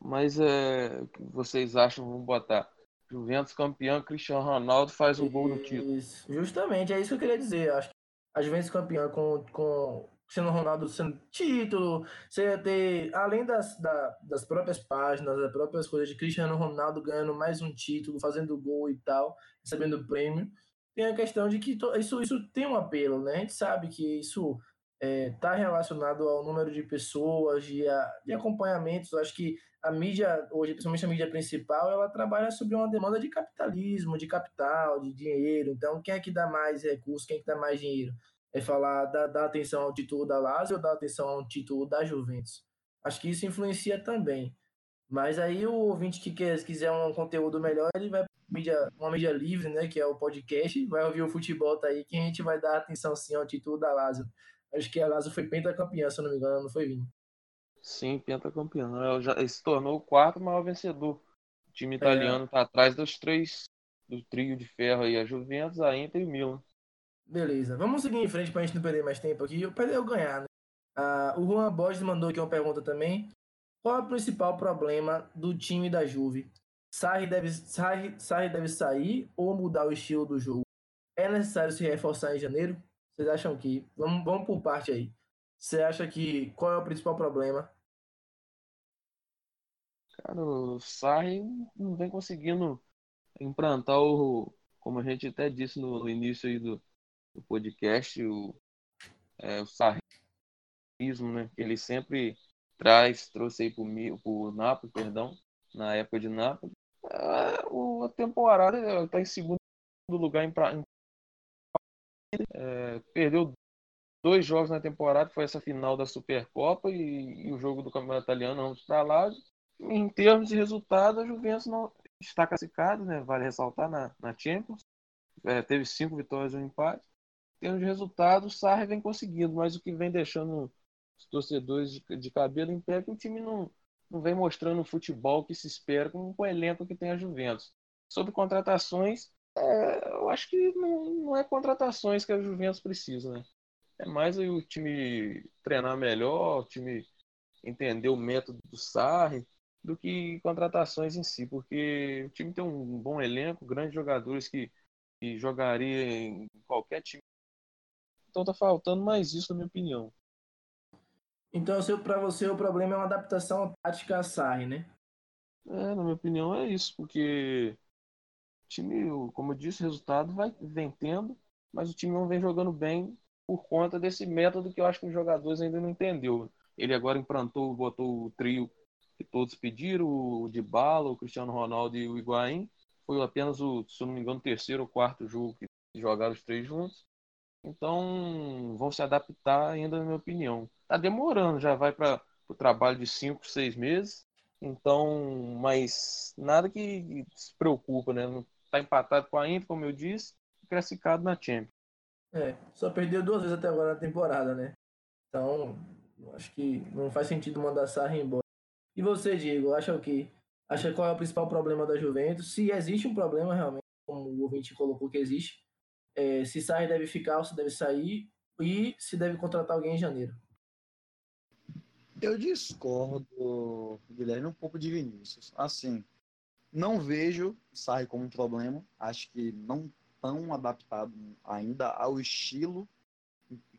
Mas é, o que vocês acham? Vamos botar. Juventus campeão, Cristiano Ronaldo faz o gol no título. Justamente, é isso que eu queria dizer. Acho que a Juventus campeã com, com Cristiano Ronaldo sendo título, você ia ter, além das, da, das próprias páginas, das próprias coisas de Cristiano Ronaldo ganhando mais um título, fazendo gol e tal, recebendo prêmio, tem a questão de que isso, isso tem um apelo, né? A gente sabe que isso está é, tá relacionado ao número de pessoas, de, de acompanhamentos. Eu acho que a mídia, hoje, principalmente a mídia principal, ela trabalha sobre uma demanda de capitalismo, de capital, de dinheiro. Então, quem é que dá mais recursos, quem é que dá mais dinheiro? É falar, dar, dar atenção ao título da Lazio ou dar atenção ao título da Juventus? Acho que isso influencia também. Mas aí o ouvinte que quer, quiser um conteúdo melhor, ele vai mídia, uma mídia livre, né, que é o podcast, vai ouvir o futebol tá aí, que a gente vai dar atenção sim ao título da Lazio. Acho que a Lazio foi pentacampeã, se eu não me engano, não foi Vini? Sim, pentacampeão. Ela já ele se tornou o quarto maior vencedor. O time italiano está é. atrás dos três, do trio de ferro aí, a Juventus, a Inter e o Milan. Beleza, vamos seguir em frente para a gente não perder mais tempo aqui. Eu perder eu ganhar, né? Ah, o Juan Borges mandou aqui uma pergunta também. Qual é o principal problema do time da Juve? Sarri deve, Sarri, Sarri deve sair ou mudar o estilo do jogo? É necessário se reforçar em janeiro? Vocês acham que. Vamos, vamos por parte aí. Você acha que. Qual é o principal problema? Cara, o Sarri não vem conseguindo implantar o. Como a gente até disse no, no início aí do, do podcast, o, é, o sarrismo, né? Ele sempre traz, trouxe aí pro, pro Napoli, perdão, na época de Napoli. É, a temporada está em segundo lugar em, em é, perdeu dois jogos na temporada, foi essa final da Supercopa e, e o jogo do Campeonato Italiano não está lá. Em termos de resultado, a Juventus não está classificada, né? vale ressaltar, na, na Champions. É, teve cinco vitórias e um empate. Termos de resultado, o Sarri vem conseguindo, mas o que vem deixando os torcedores de, de cabelo em pé é que o time não, não vem mostrando o futebol que se espera com, o elenco que tem a Juventus. Sobre contratações, é, eu acho que não, não, é contratações que a Juventus precisa, né? É mais o time treinar melhor, o time entender o método do Sarri, do que contratações em si, porque o time tem um bom elenco, grandes jogadores que, que jogaria em qualquer time. Então tá faltando mais isso, na minha opinião. Então, para você, o problema é uma adaptação tática a Sarri, né? É, na minha opinião, é isso, porque time, como eu disse, o resultado vai vem tendo, mas o time não vem jogando bem por conta desse método que eu acho que os jogadores ainda não entendeu. Ele agora implantou, botou o trio que todos pediram, o de Bala, o Cristiano Ronaldo e o Higuaín. Foi apenas o, se não me engano, o terceiro ou quarto jogo que jogaram os três juntos. Então, vão se adaptar ainda, na minha opinião. Tá demorando, já vai para o trabalho de cinco, seis meses. Então, mas nada que se preocupa, né? Está empatado com a Inter, como eu disse, e classificado na Champions. É, só perdeu duas vezes até agora na temporada, né? Então, acho que não faz sentido mandar Sarri embora. E você, Diego, acha o que? Acha qual é o principal problema da Juventus? Se existe um problema realmente, como o ouvinte colocou que existe, é, se Sarri deve ficar ou se deve sair, e se deve contratar alguém em janeiro. Eu discordo, Guilherme, um pouco de Vinícius. Assim, não vejo Sarri como um problema. Acho que não tão adaptado ainda ao estilo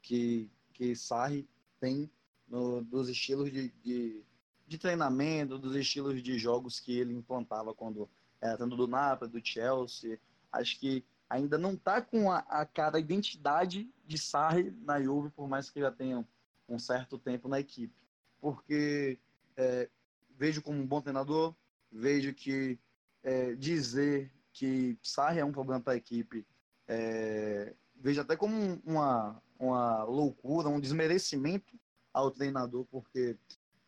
que, que Sarri tem no, dos estilos de, de, de, treinamento, dos estilos de jogos que ele implantava quando era tanto do Napoli, do Chelsea. Acho que ainda não está com a, a cara, a identidade de Sarri na Juve, por mais que já tenha um certo tempo na equipe. Porque é, vejo como um bom treinador, vejo que é, dizer que Sarri é um problema para a equipe, é, vejo até como uma, uma loucura, um desmerecimento ao treinador, porque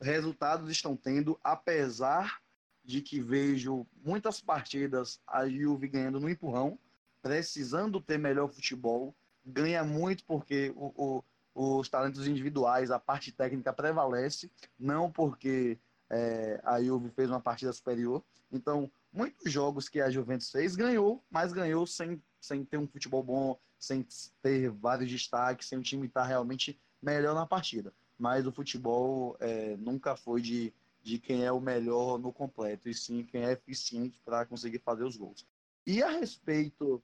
resultados estão tendo, apesar de que vejo muitas partidas a Juve ganhando no empurrão, precisando ter melhor futebol, ganha muito porque o, o, os talentos individuais, a parte técnica prevalece, não porque é, a Juve fez uma partida superior. Então, muitos jogos que a Juventus fez ganhou, mas ganhou sem, sem ter um futebol bom, sem ter vários destaques, sem o time estar realmente melhor na partida. Mas o futebol é, nunca foi de, de quem é o melhor no completo, e sim quem é eficiente para conseguir fazer os gols. E a respeito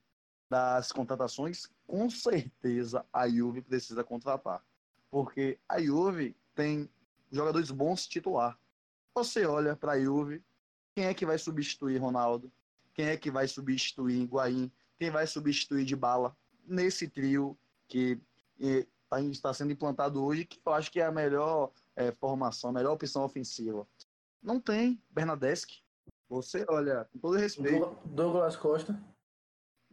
das contratações, com certeza a Juve precisa contratar. porque a Juve tem jogadores bons titular. Você olha para a Juve, quem é que vai substituir Ronaldo? Quem é que vai substituir Higuaín? Quem vai substituir de bala nesse trio que tá está sendo implantado hoje, que eu acho que é a melhor é, formação, a melhor opção ofensiva? Não tem Bernadeschi. Você olha, com todo respeito. Douglas Costa.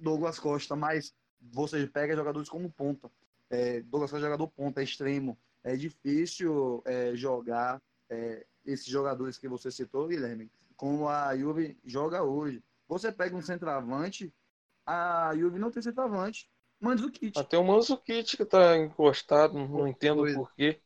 Douglas Costa, mas você pega jogadores como ponta. É, Douglas Costa é jogador ponta, é extremo. É difícil é, jogar é, esses jogadores que você citou, Guilherme, como a Juve joga hoje. Você pega um centroavante, a Juve não tem centroavante. Mandzukic. Até o Mandzukic que tá encostado, não entendo pois, por quê.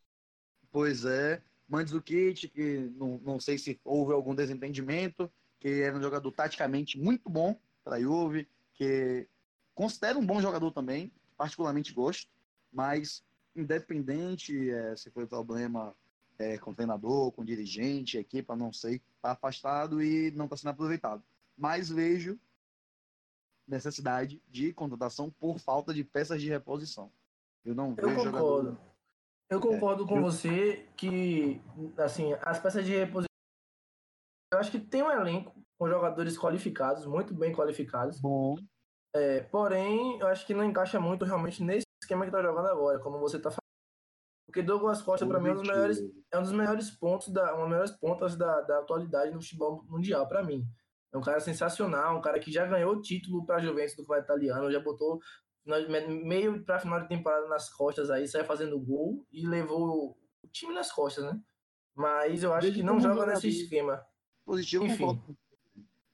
Pois é. Mandzukic, que não, não sei se houve algum desentendimento, que era um jogador taticamente muito bom para a Juve, que considero um bom jogador também, particularmente gosto, mas independente é, se foi problema é, com treinador, com o dirigente, equipa, não sei, está afastado e não está sendo aproveitado. Mas vejo necessidade de contratação por falta de peças de reposição. Eu não eu vejo concordo. Jogador... Eu concordo é, com eu... você que assim as peças de reposição eu acho que tem um elenco com jogadores qualificados, muito bem qualificados. Bom. É, porém, eu acho que não encaixa muito realmente nesse esquema que tá jogando agora, como você tá falando. Porque Douglas Costa, para mim, é um dos melhores, é um dos melhores pontos, da, uma das melhores pontas da, da atualidade no futebol mundial, para mim. É um cara sensacional, um cara que já ganhou o título para a Juventus do campeonato italiano, já botou meio para final de temporada nas costas aí, saiu fazendo gol e levou o time nas costas, né? Mas eu acho Veja que não joga nesse esquema. Positivo, Enfim. concordo.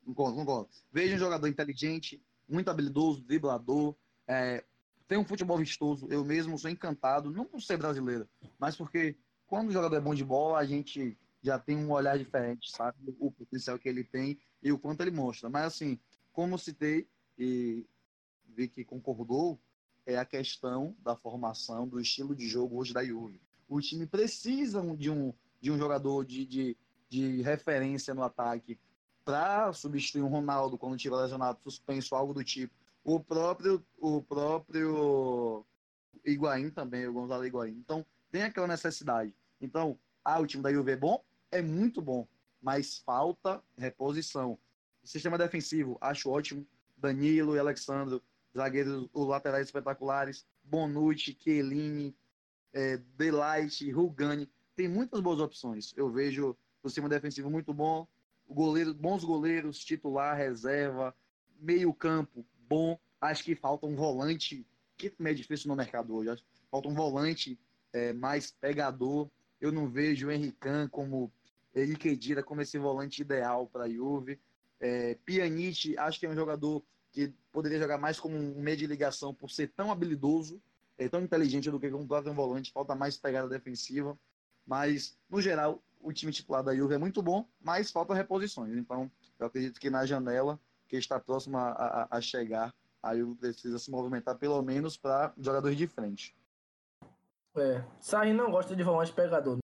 Concordo, concordo. Veja um jogador inteligente, muito habilidoso, driblador, é, tem um futebol vistoso. Eu mesmo sou encantado, não por ser brasileiro, mas porque quando o jogador é bom de bola, a gente já tem um olhar diferente, sabe? O potencial que ele tem e o quanto ele mostra. Mas assim, como citei e vi que concordou, é a questão da formação, do estilo de jogo hoje da Juve. O time precisa de um, de um jogador de, de, de referência no ataque para substituir um Ronaldo quando tiver lesionado, suspenso, algo do tipo. O próprio, o próprio Higuaín também, o Gonzalo Higuaín. Então, tem aquela necessidade. Então, ah, o time da Juve é bom? É muito bom, mas falta reposição. O sistema defensivo, acho ótimo. Danilo e Alexandro, zagueiros, os laterais espetaculares. Bonucci, Chiellini, é, Delight, Rugani. Tem muitas boas opções. Eu vejo o sistema defensivo muito bom. Goleiro, bons goleiros, titular, reserva, meio campo, bom. Acho que falta um volante, que é difícil no mercado hoje. Acho falta um volante é, mais pegador. Eu não vejo o Henrican como Henrique Edira como esse volante ideal para a Juve. É, Pjanic, acho que é um jogador que poderia jogar mais como um meio de ligação por ser tão habilidoso, é, tão inteligente do que como um volante. Falta mais pegada defensiva. Mas, no geral, o time titular da Juve é muito bom, mas falta reposições. Então, eu acredito que na janela, que está próxima a, a chegar, a Juve precisa se movimentar pelo menos para jogadores de frente. É, Sarri não gosta de volante pegador,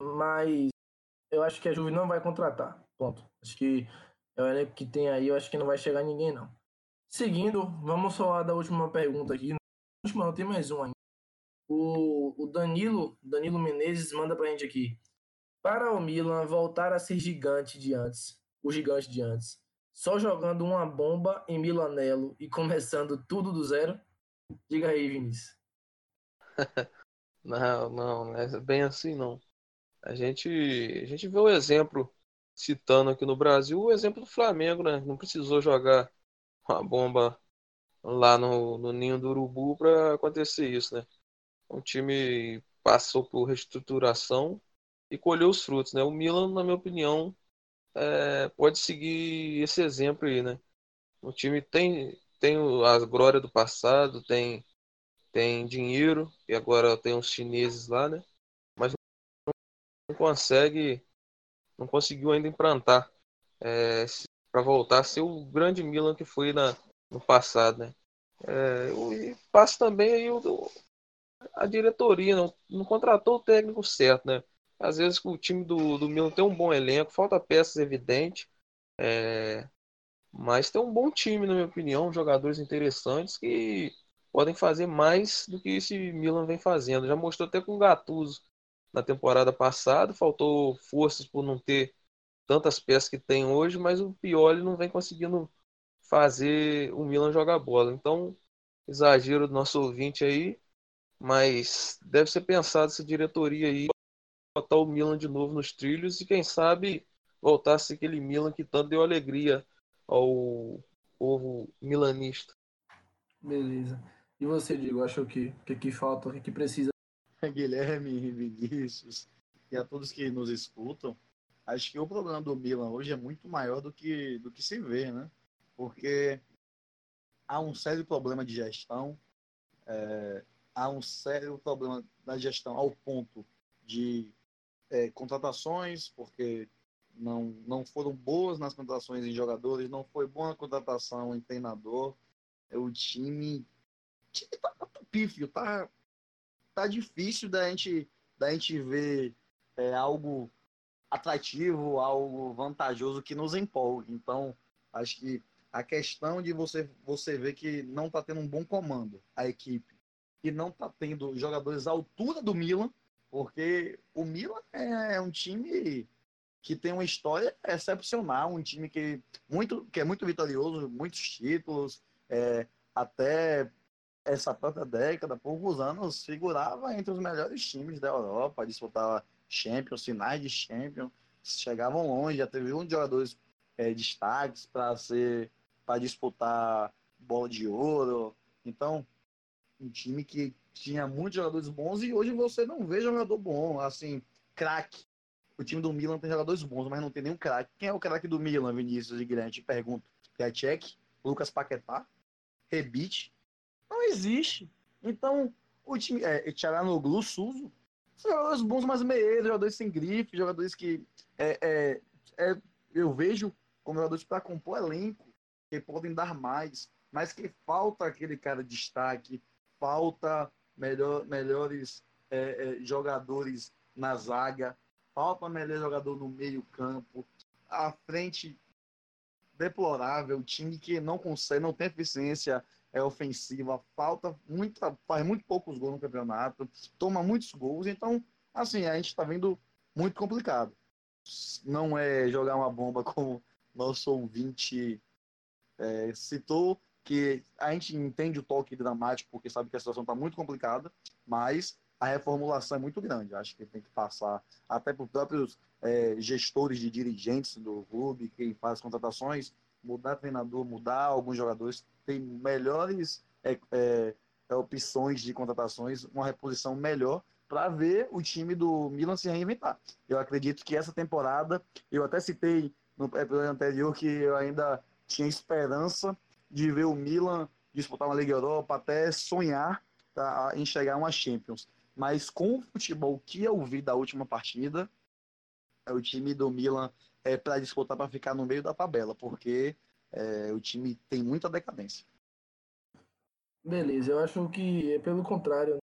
mas eu acho que a Juve não vai contratar. Ponto. Acho que é o elenco que tem aí, eu acho que não vai chegar ninguém, não. Seguindo, vamos falar da última pergunta aqui. Última, não tem mais um ainda. O, o Danilo, Danilo Menezes manda pra gente aqui. Para o Milan voltar a ser gigante de antes, o gigante de antes, só jogando uma bomba em Milanello e começando tudo do zero? Diga aí, Vinícius. não, não, não é bem assim não. A gente, a gente vê o exemplo, citando aqui no Brasil, o exemplo do Flamengo, né? Não precisou jogar uma bomba lá no, no ninho do urubu para acontecer isso, né? O time passou por reestruturação e colheu os frutos, né? O Milan, na minha opinião, é, pode seguir esse exemplo aí, né? O time tem tem a glória do passado, tem tem dinheiro e agora tem os chineses lá, né? Mas não consegue, não conseguiu ainda implantar é, para voltar a ser o grande Milan que foi na, no passado, né? É, e passa também aí o, a diretoria não, não contratou o técnico certo, né? Às vezes o time do, do Milan tem um bom elenco, falta peças evidentes, é, mas tem um bom time, na minha opinião, jogadores interessantes que podem fazer mais do que esse Milan vem fazendo. Já mostrou até com o Gattuso na temporada passada, faltou forças por não ter tantas peças que tem hoje, mas o Pioli não vem conseguindo fazer o Milan jogar bola. Então, exagero do nosso ouvinte aí, mas deve ser pensado essa diretoria aí botar o Milan de novo nos trilhos e quem sabe voltar a ser aquele Milan que tanto deu alegria ao povo milanista. Beleza. E você, Diego, acha que o que, que falta, o que, que precisa? Guilherme, Vinícius e a todos que nos escutam, acho que o problema do Milan hoje é muito maior do que, do que se vê, né? Porque há um sério problema de gestão, é, há um sério problema da gestão ao ponto de é, contratações, porque não, não foram boas nas contratações em jogadores, não foi boa a contratação em treinador. É, o time, o time tá, tá pífio, tá, tá difícil da gente, da gente ver é, algo atrativo, algo vantajoso que nos empolgue. Então, acho que a questão de você, você ver que não está tendo um bom comando a equipe e não está tendo jogadores à altura do Milan, porque o Milan é um time que tem uma história excepcional, um time que, muito, que é muito vitorioso, muitos títulos, é, até essa própria década, poucos anos, figurava entre os melhores times da Europa, disputava Champions, finais de Champions, chegavam longe, já teve um de jogadores é, destaques para ser para disputar bola de ouro. Então, um time que tinha muitos jogadores bons e hoje você não vê jogador bom, assim, craque. O time do Milan tem jogadores bons, mas não tem nenhum craque. Quem é o craque do Milan, Vinícius e? Te pergunto. Piatek, Lucas Paquetá, Rebite. Não existe. Então, o time. É, Tcharanoglu, Suzo. São jogadores bons, mas meieiros, jogadores sem grife, jogadores que é, é, é eu vejo como jogadores para compor elenco, que podem dar mais, mas que falta aquele cara de destaque, falta melhor, melhores é, é, jogadores na zaga, falta melhor jogador no meio campo, a frente deplorável, time que não consegue, não tem eficiência é ofensiva, falta muita, faz muito poucos gols no campeonato, toma muitos gols, então assim a gente está vendo muito complicado. Não é jogar uma bomba como nosso ouvinte é, citou, que a gente entende o toque dramático porque sabe que a situação está muito complicada, mas a reformulação é muito grande. Acho que tem que passar até por próprios é, gestores de dirigentes do clube, quem faz contratações, mudar treinador, mudar alguns jogadores, tem melhores é, é, é opções de contratações, uma reposição melhor para ver o time do Milan se reinventar. Eu acredito que essa temporada, eu até citei no episódio anterior que eu ainda tinha esperança de ver o Milan disputar uma Liga Europa, até sonhar tá, em chegar a uma Champions. Mas com o futebol que eu vi da última partida, é o time do Milan é para disputar para ficar no meio da tabela, porque é, o time tem muita decadência. Beleza, eu acho que é pelo contrário.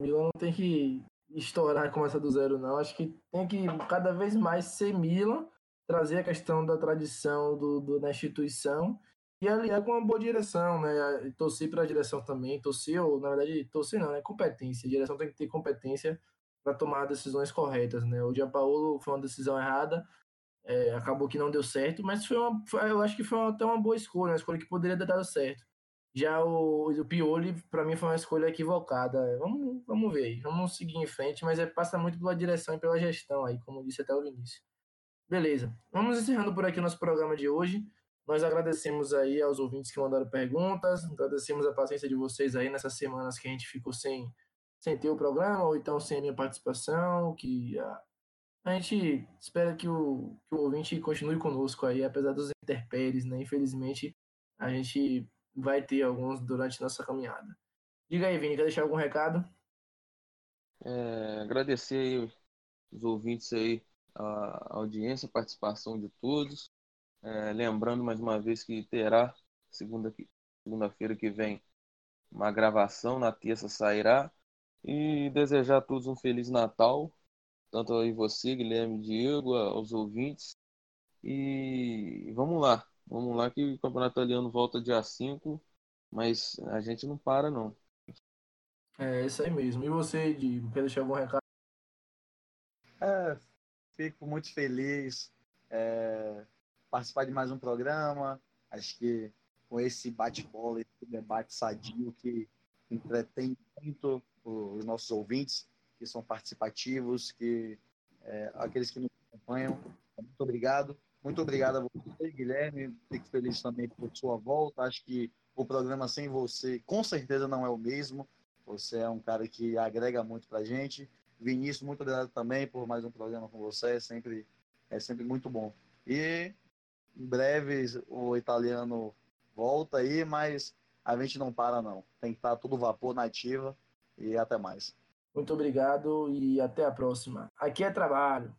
O Milan não tem que estourar e começar do zero, não. Acho que tem que cada vez mais ser Milan, trazer a questão da tradição do, do na instituição e aliar com uma boa direção, né? Torcer para a direção também, torcer, ou na verdade, torcer não, né? Competência. A direção tem que ter competência para tomar decisões corretas, né? O Gianpaolo foi uma decisão errada, é, acabou que não deu certo, mas foi uma, foi, eu acho que foi até uma boa escolha, uma escolha que poderia ter dado certo. Já o, o Pioli, para mim, foi uma escolha equivocada. Vamos, vamos ver vamos seguir em frente, mas é, passa muito pela direção e pela gestão aí, como disse até o Vinícius. Beleza, vamos encerrando por aqui o nosso programa de hoje. Nós agradecemos aí aos ouvintes que mandaram perguntas, agradecemos a paciência de vocês aí nessas semanas que a gente ficou sem, sem ter o programa, ou então sem a minha participação, que a, a gente espera que o, que o ouvinte continue conosco aí, apesar dos interpéries, né? Infelizmente, a gente vai ter alguns durante nossa caminhada. Diga aí, Vini, quer deixar algum recado? É, agradecer aí os ouvintes aí, a audiência, a participação de todos. É, lembrando mais uma vez que terá segunda segunda-feira que vem uma gravação, na terça sairá. E desejar a todos um feliz Natal, tanto aí você, Guilherme Diego, aos ouvintes. E vamos lá, vamos lá que o Campeonato Italiano volta dia 5, mas a gente não para não. É isso aí mesmo. E você, Diego, quer deixar algum recado? É, fico muito feliz é, participar de mais um programa. Acho que com esse bate-bola, esse debate sadio que entretém muito os nossos ouvintes, que são participativos, que é, aqueles que nos acompanham. Muito obrigado. Muito obrigado a você, Guilherme. Fico feliz também por sua volta. Acho que o programa sem você, com certeza, não é o mesmo. Você é um cara que agrega muito para a gente. Vinícius, muito obrigado também por mais um programa com você. É sempre, é sempre muito bom. E em breve o italiano volta aí, mas a gente não para não. Tem que estar tudo vapor na ativa e até mais. Muito obrigado e até a próxima. Aqui é trabalho.